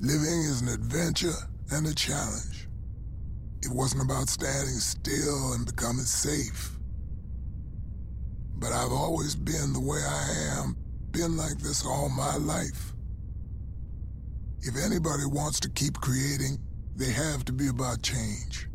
Living is an adventure and a challenge. It wasn't about standing still and becoming safe. But I've always been the way I am, been like this all my life. If anybody wants to keep creating, they have to be about change.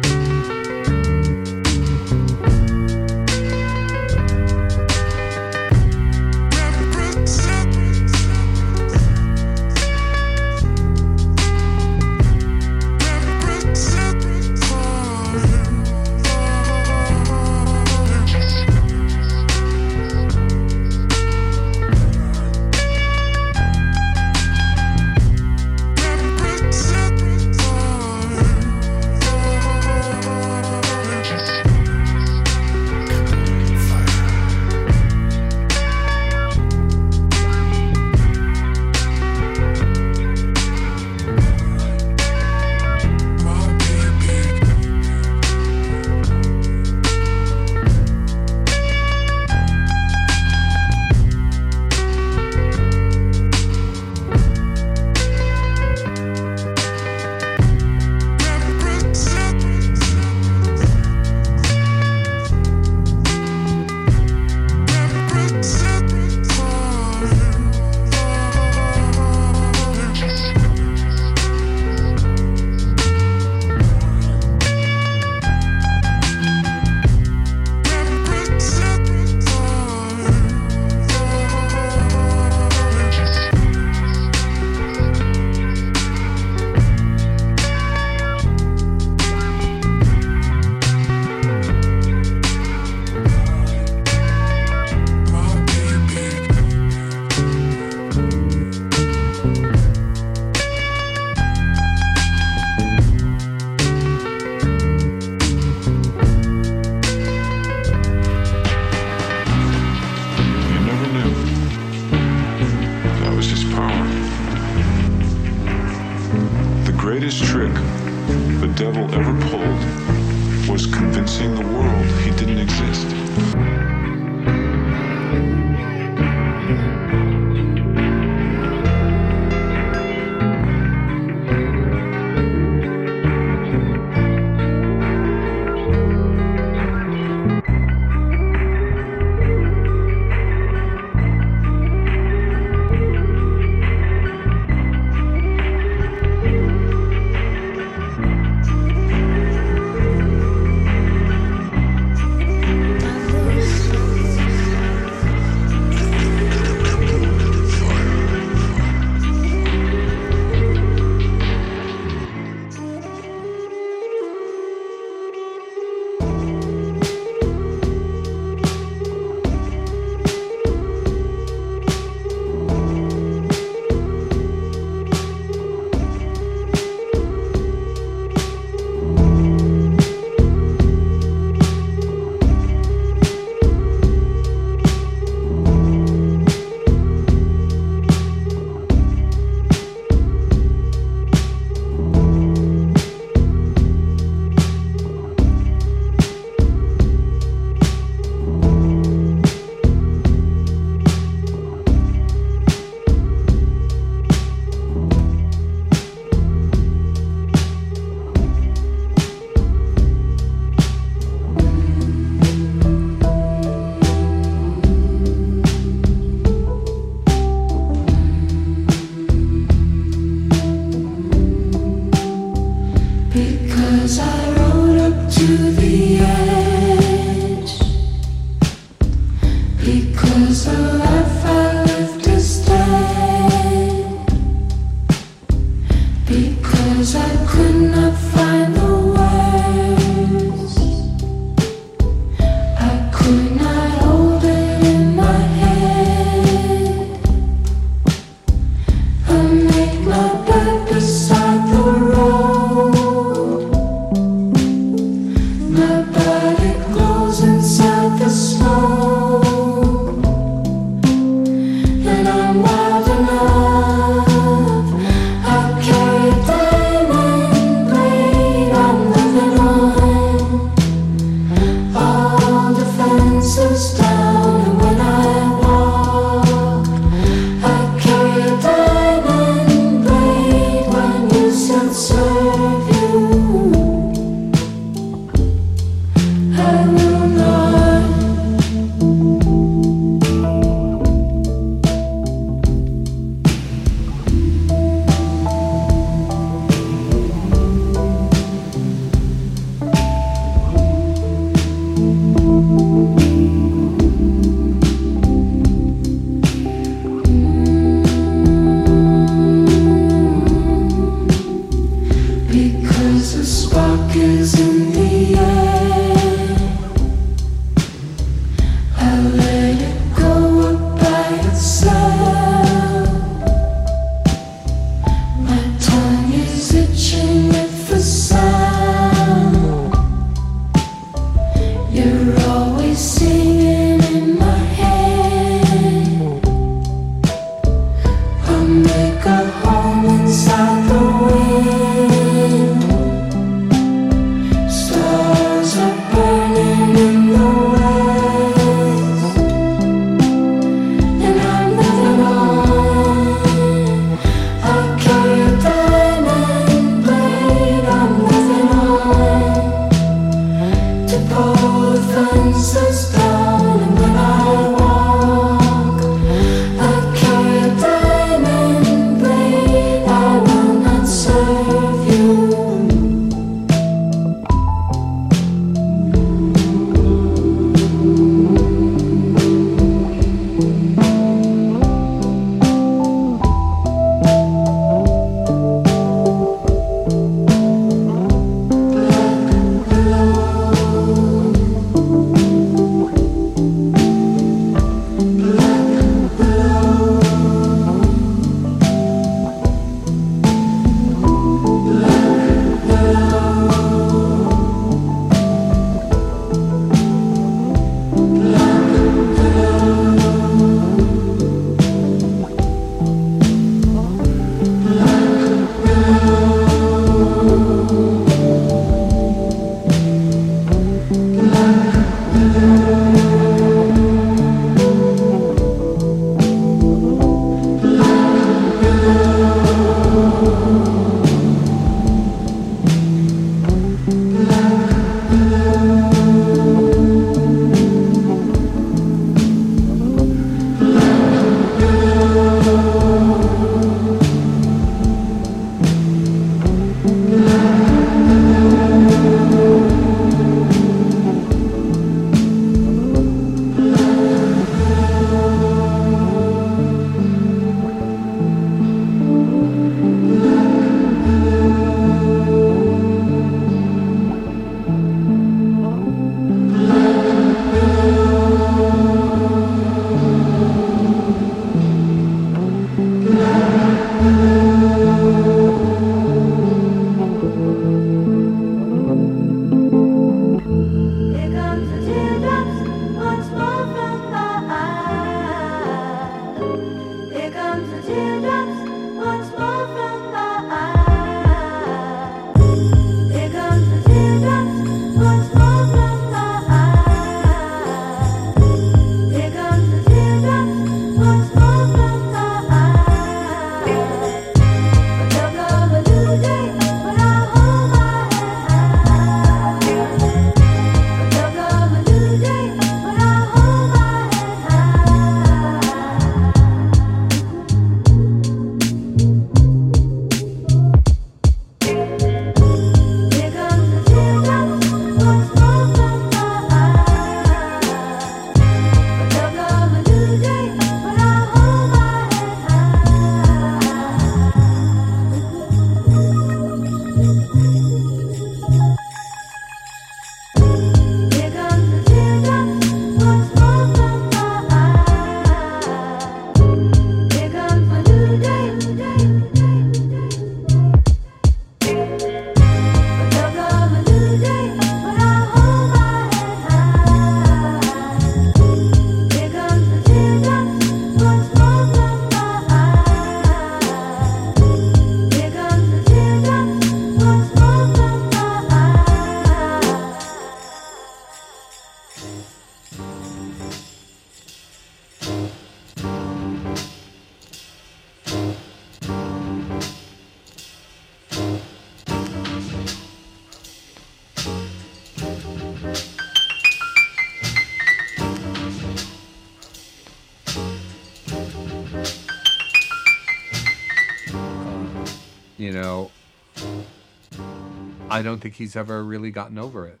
I don't think he's ever really gotten over it.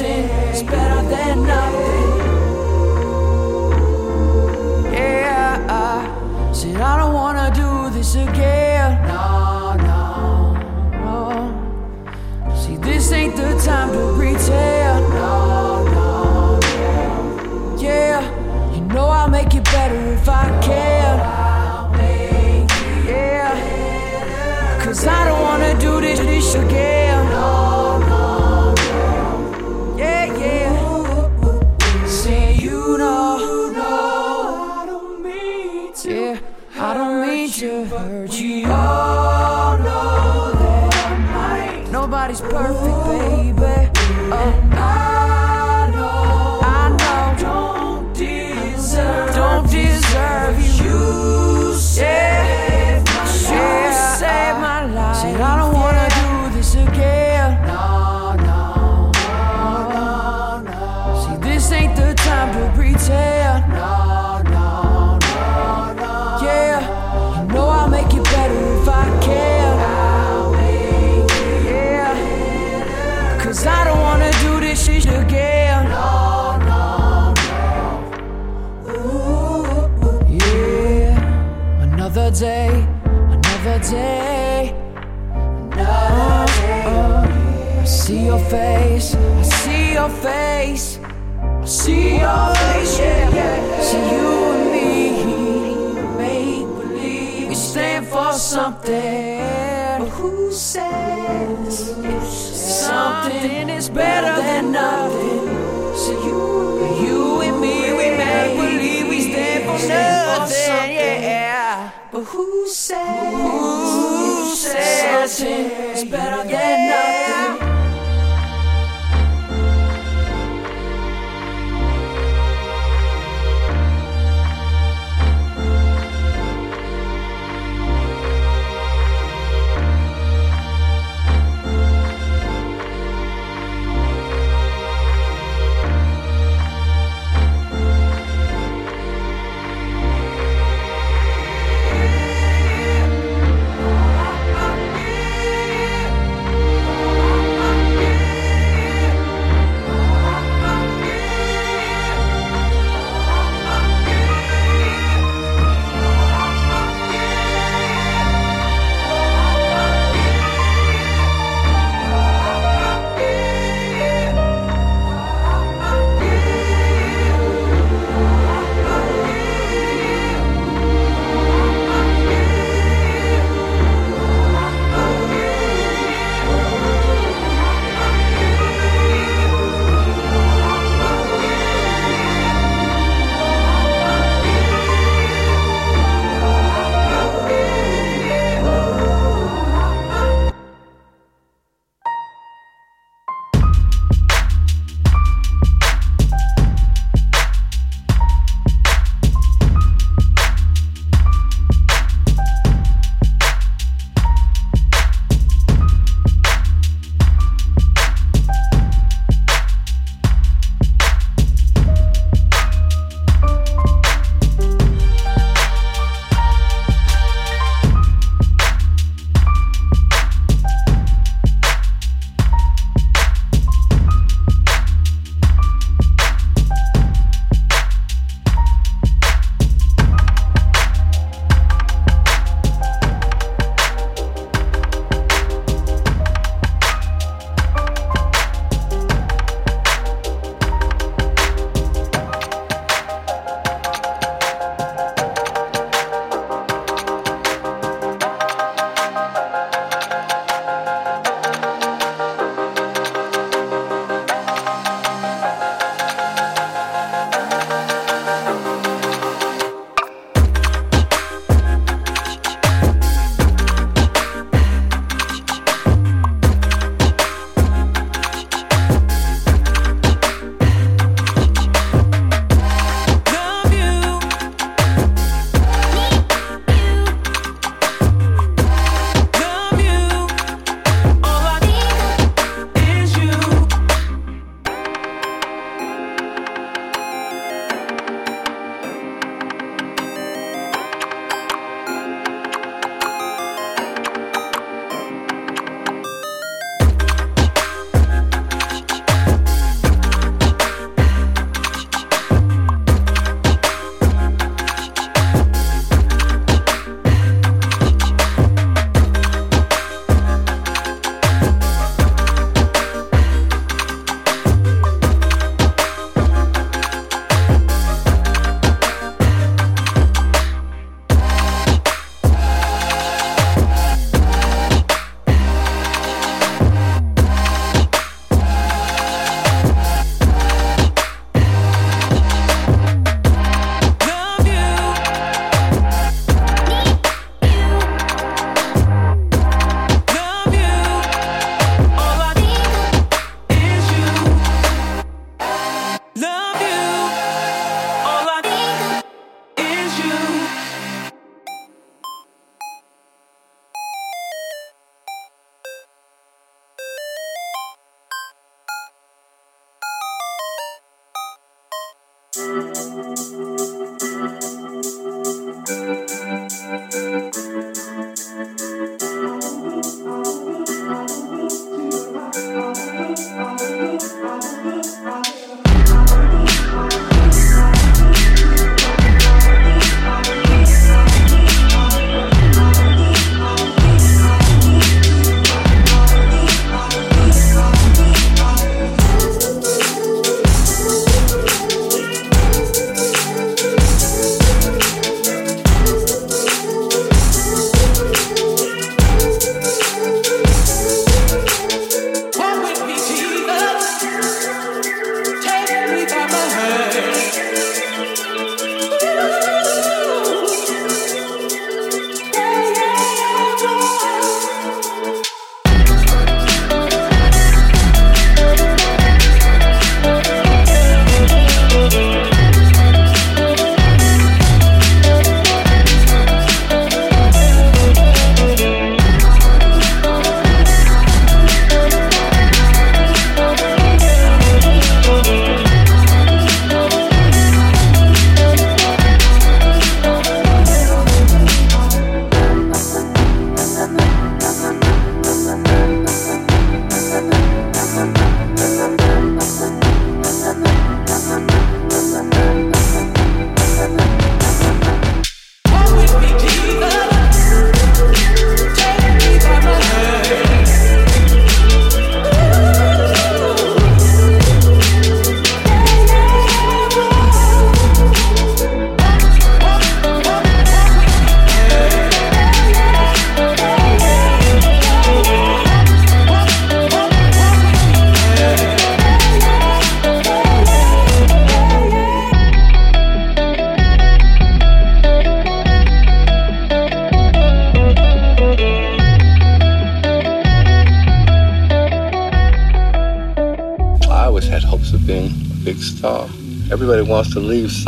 dancing day, another day. Another day. I see your face, I see your face. I see your face, yeah. yeah. See you and me, make believe. We stand for something. But who says something is better than nothing? So you, and me, we make believe. We stand for something who says, who says it's better than nothing?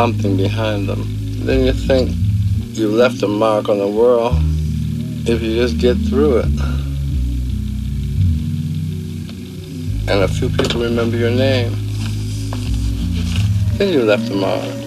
Something behind them. Then you think you left a mark on the world if you just get through it. And a few people remember your name. Then you left a mark.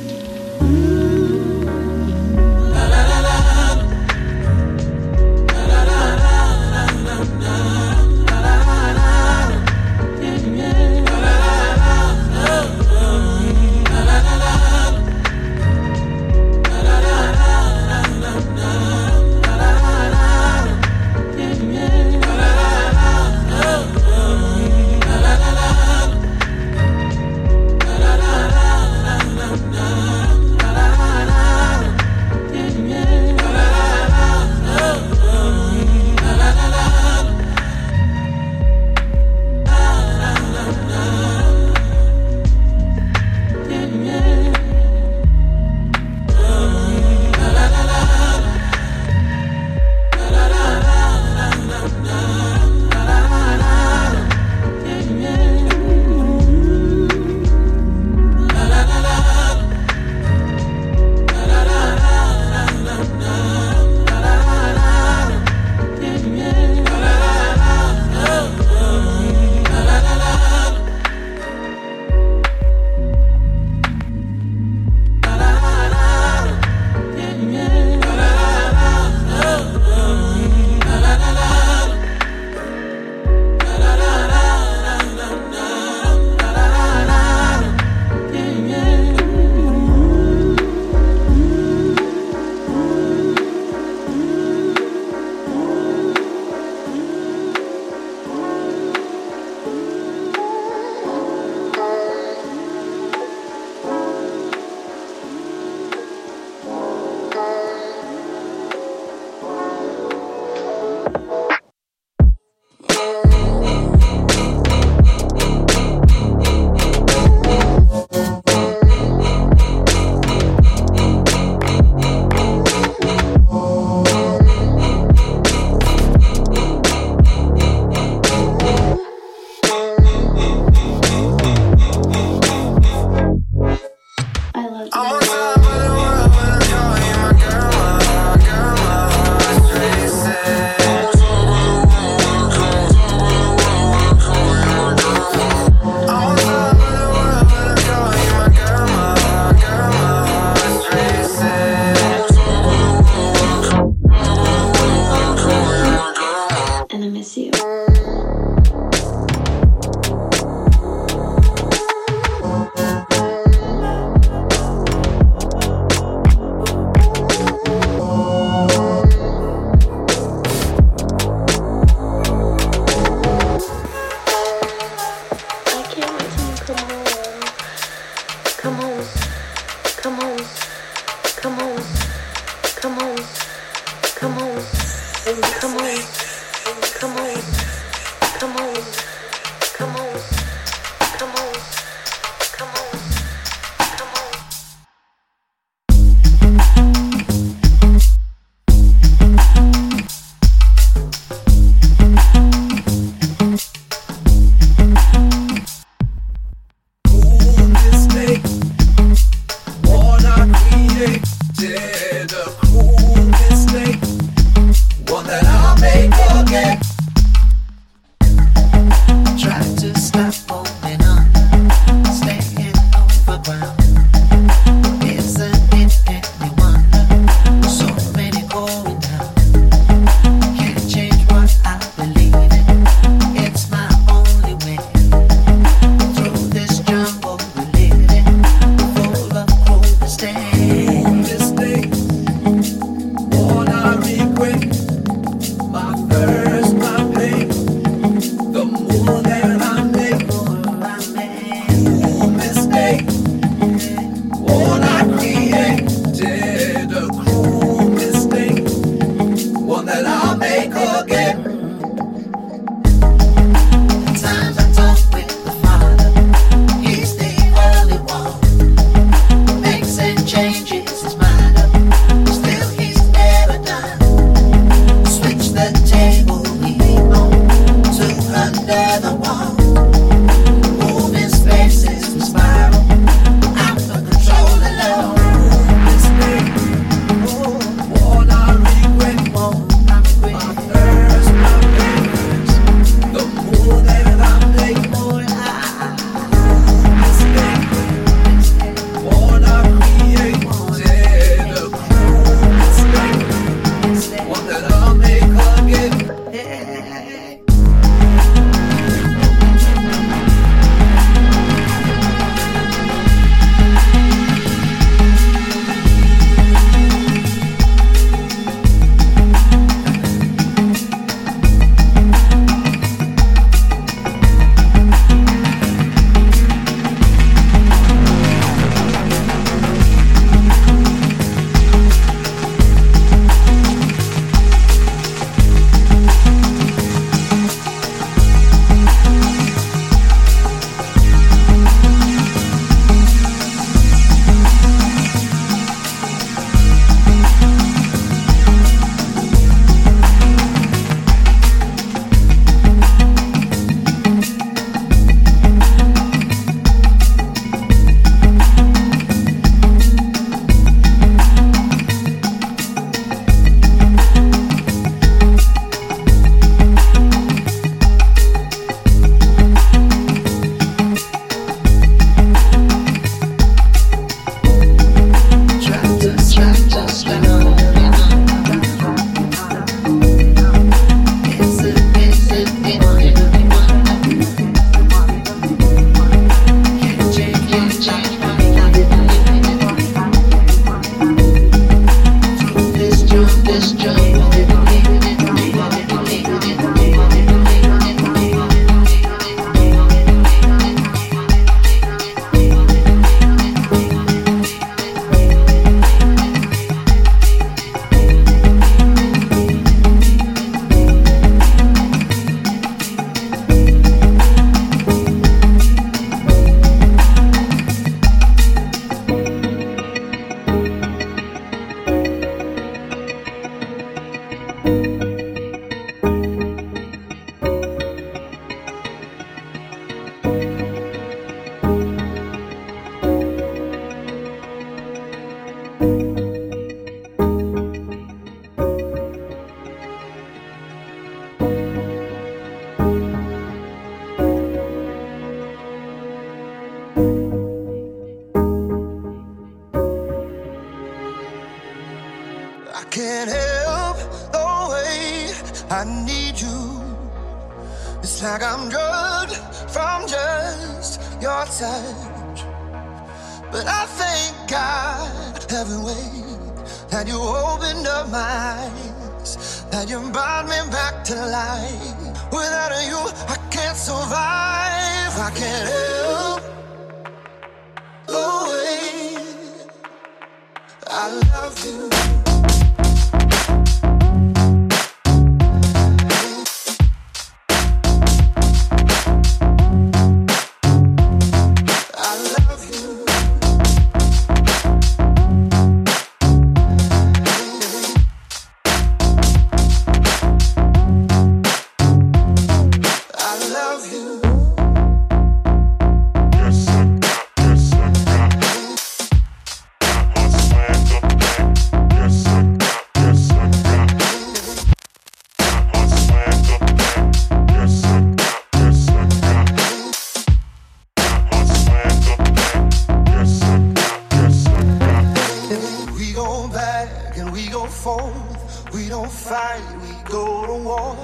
We don't fight, we go to war.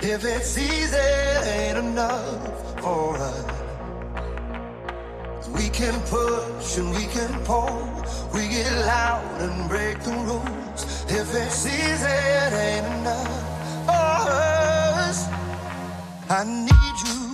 If it's easy, it ain't enough for us. We can push and we can pull. We get loud and break the rules. If it's easy, it ain't enough for us. I need you.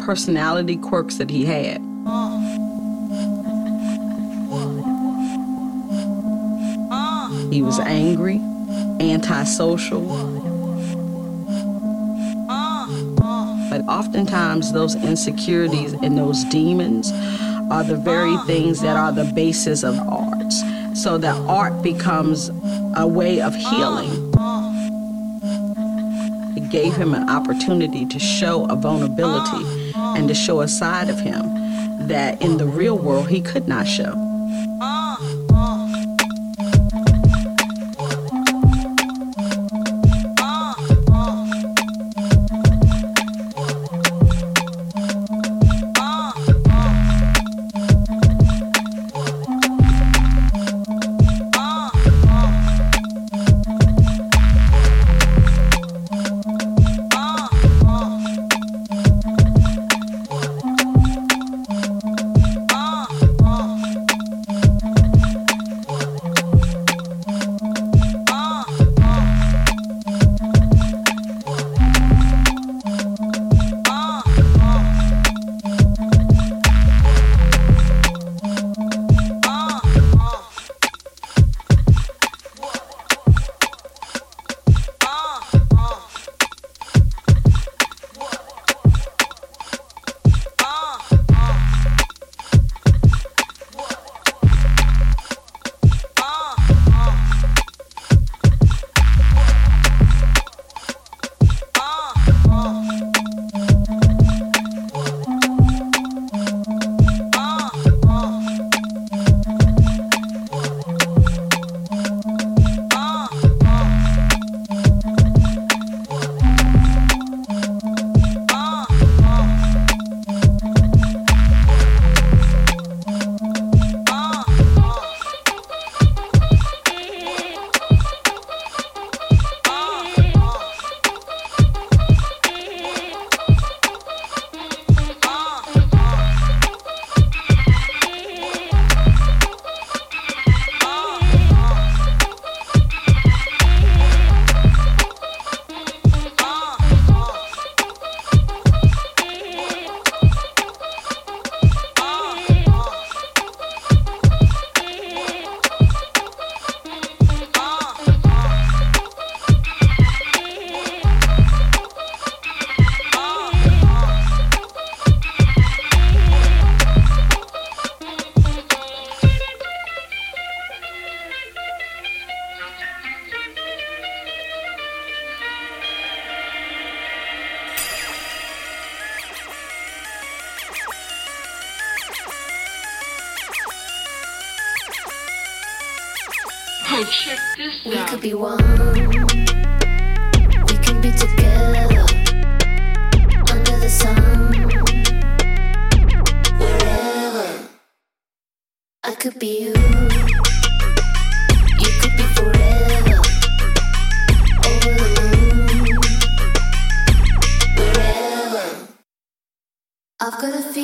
Personality quirks that he had. He was angry, antisocial. But oftentimes, those insecurities and those demons are the very things that are the basis of arts. So that art becomes a way of healing. It gave him an opportunity to show a vulnerability and to show a side of him that in the real world he could not show. be one. We can be together under the sun. I could be you. You could be forever the moon. I've got a feeling.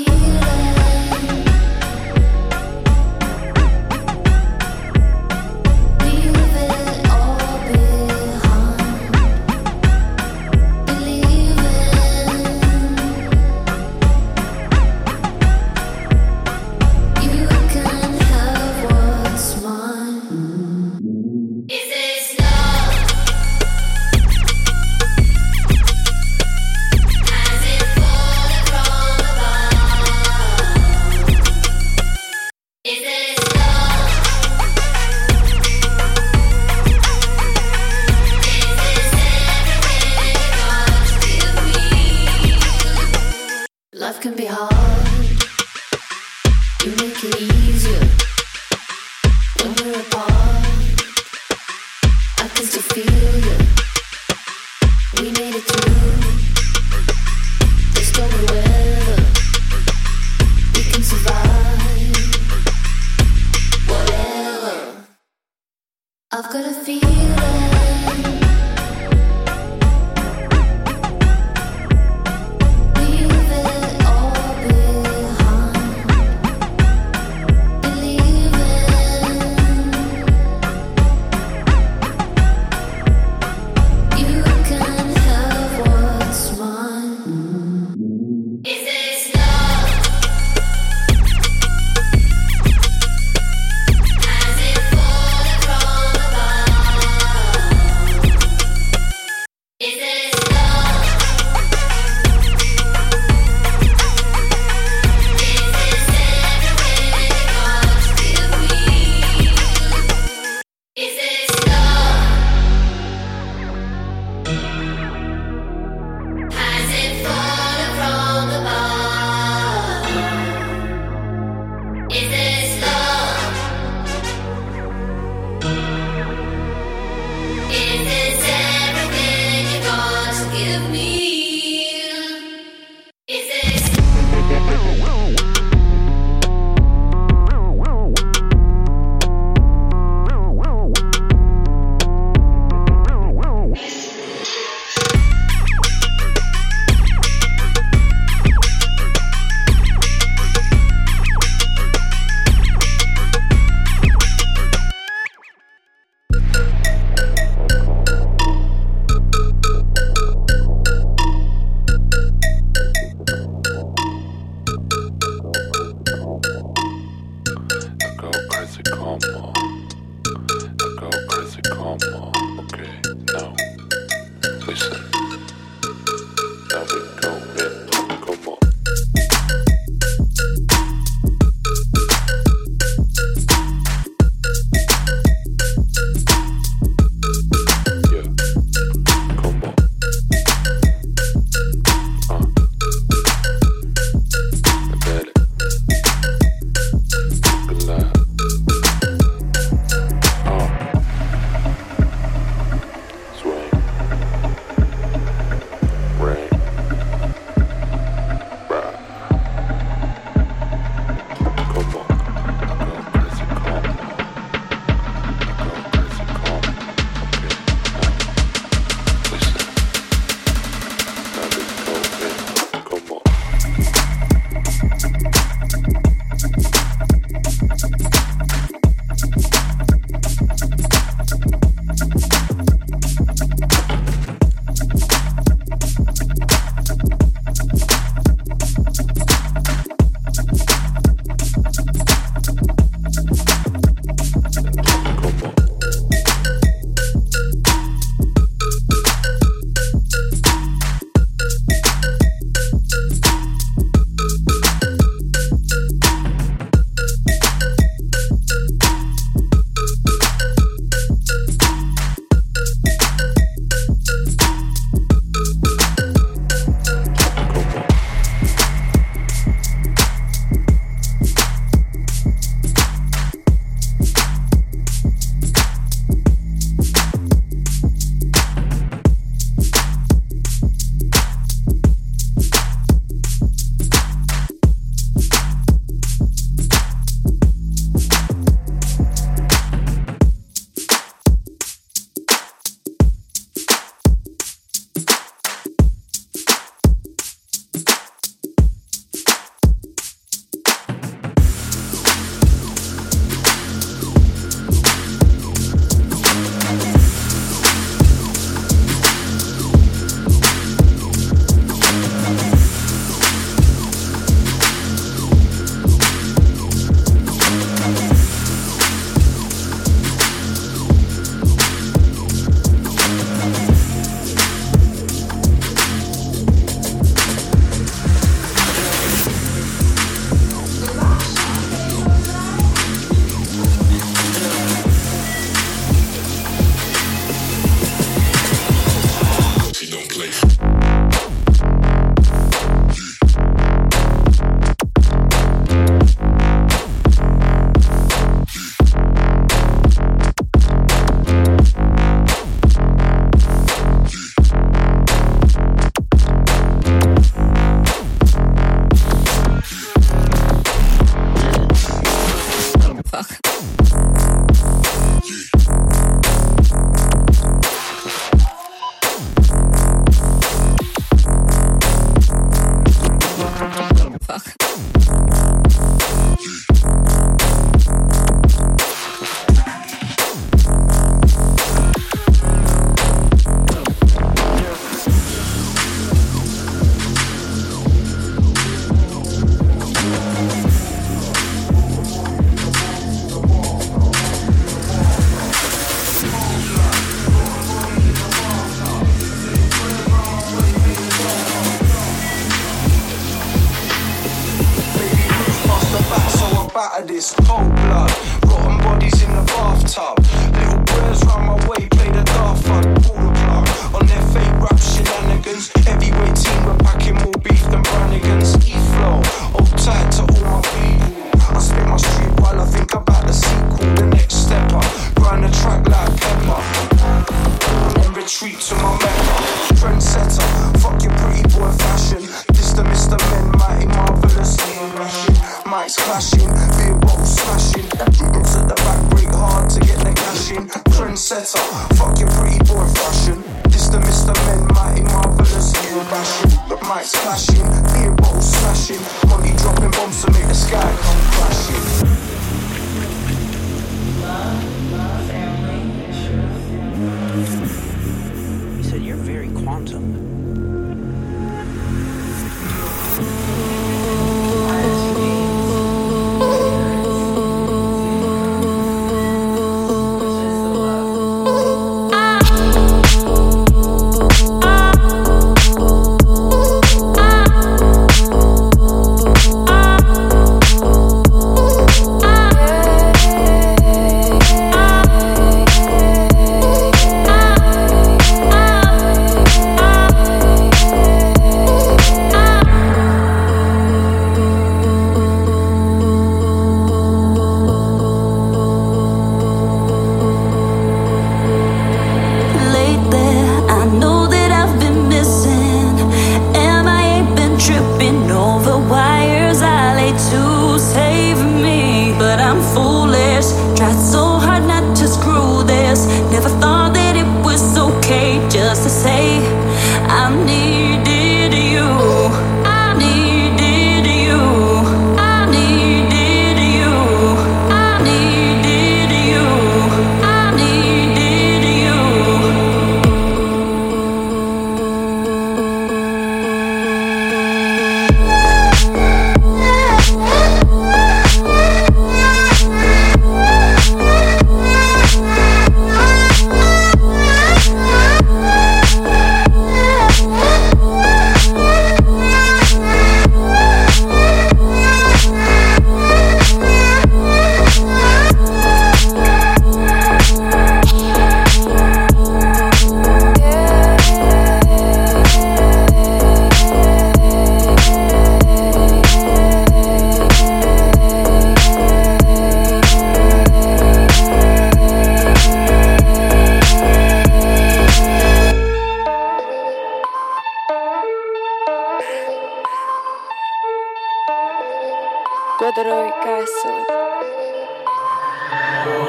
Godoroy Castle.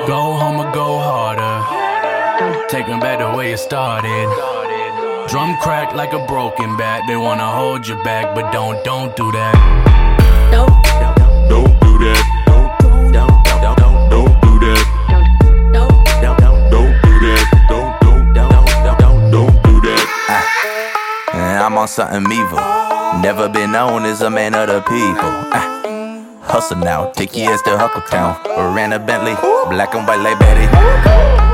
Go home or go harder. Take Take 'em back the way it started. Drum crack like a broken bat. They wanna hold you back, but don't, don't do that. Don't, Don't do that. Don't, don't, don't, don't, don't do that. don't, Don't, don't, don't do that. Don't, don't, don't, don't, don't, don't do that. And I'm on something evil. Never been known as a man of the people. Ah. Hustle now, take your ass to Huckletown. Or ran a Bentley, black and white like Betty.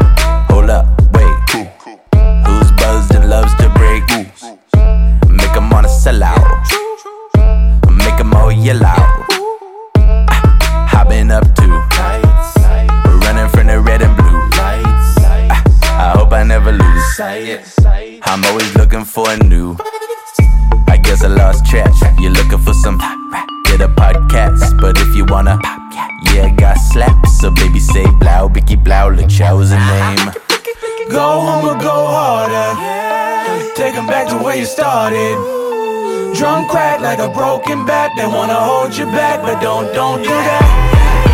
Started. Drum crack like a broken bat. They wanna hold you back, but don't, don't do that.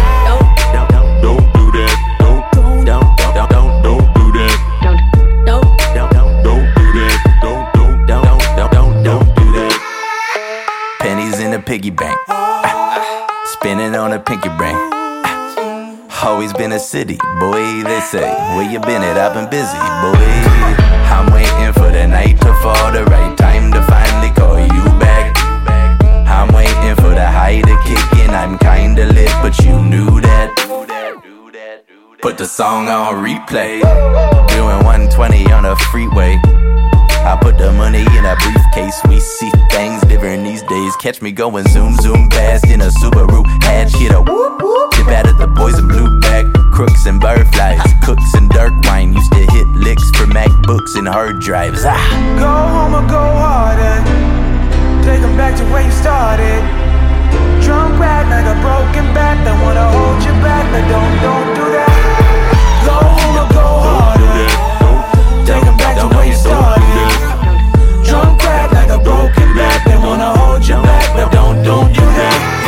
Always been a city, boy. They say where you been at? I've been busy, boy. I'm waiting for the night to fall, the right time to finally call you back. I'm waiting for the high to kick in. I'm kinda lit, but you knew that. Put the song on replay. Doing 120 on a freeway. I put the money in a briefcase. We see things different these days. Catch me going zoom, zoom fast in a Subaru. Hatch, hit a whoop, whoop. Dip out of the boys in blue. Crooks and flies, cooks and dark wine. Used to hit licks for MacBooks and hard drives. Ah. Go home or go harder. Take them back to where you started. Drunk back like a broken back. They wanna hold you back, but don't, don't do that. Go home or go harder. Take them back to where you started. Drunk back like a broken back. They wanna hold you back, but don't, don't do that.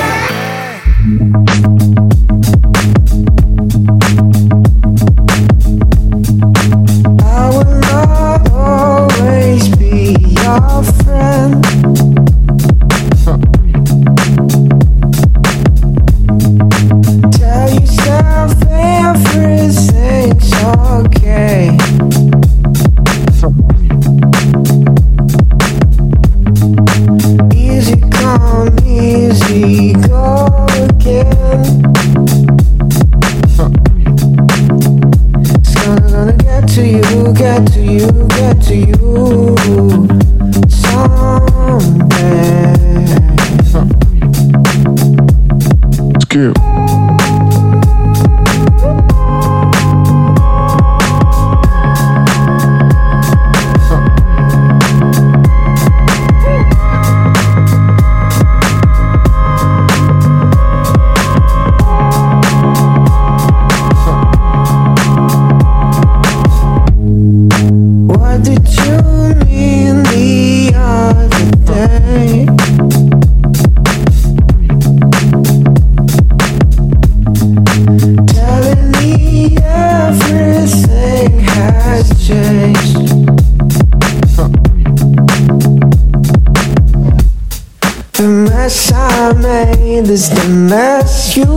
Mess I made is the mess you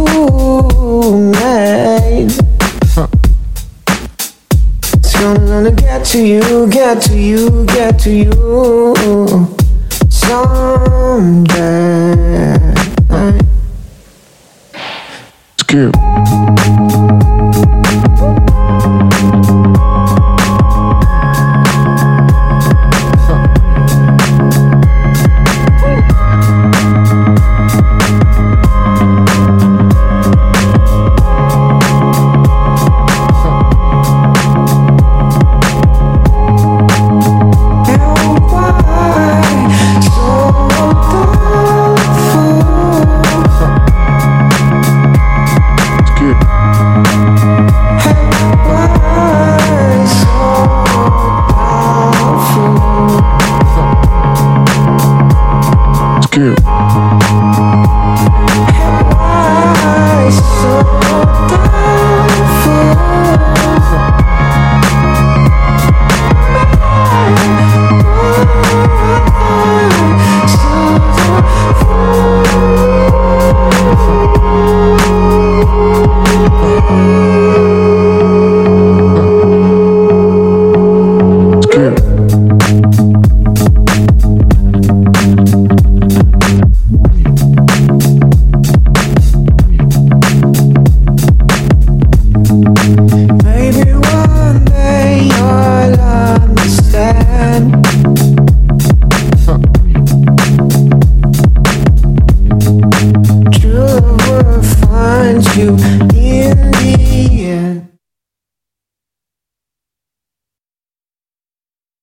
made. It's gonna, get to you, get to you, get to you someday. Skip.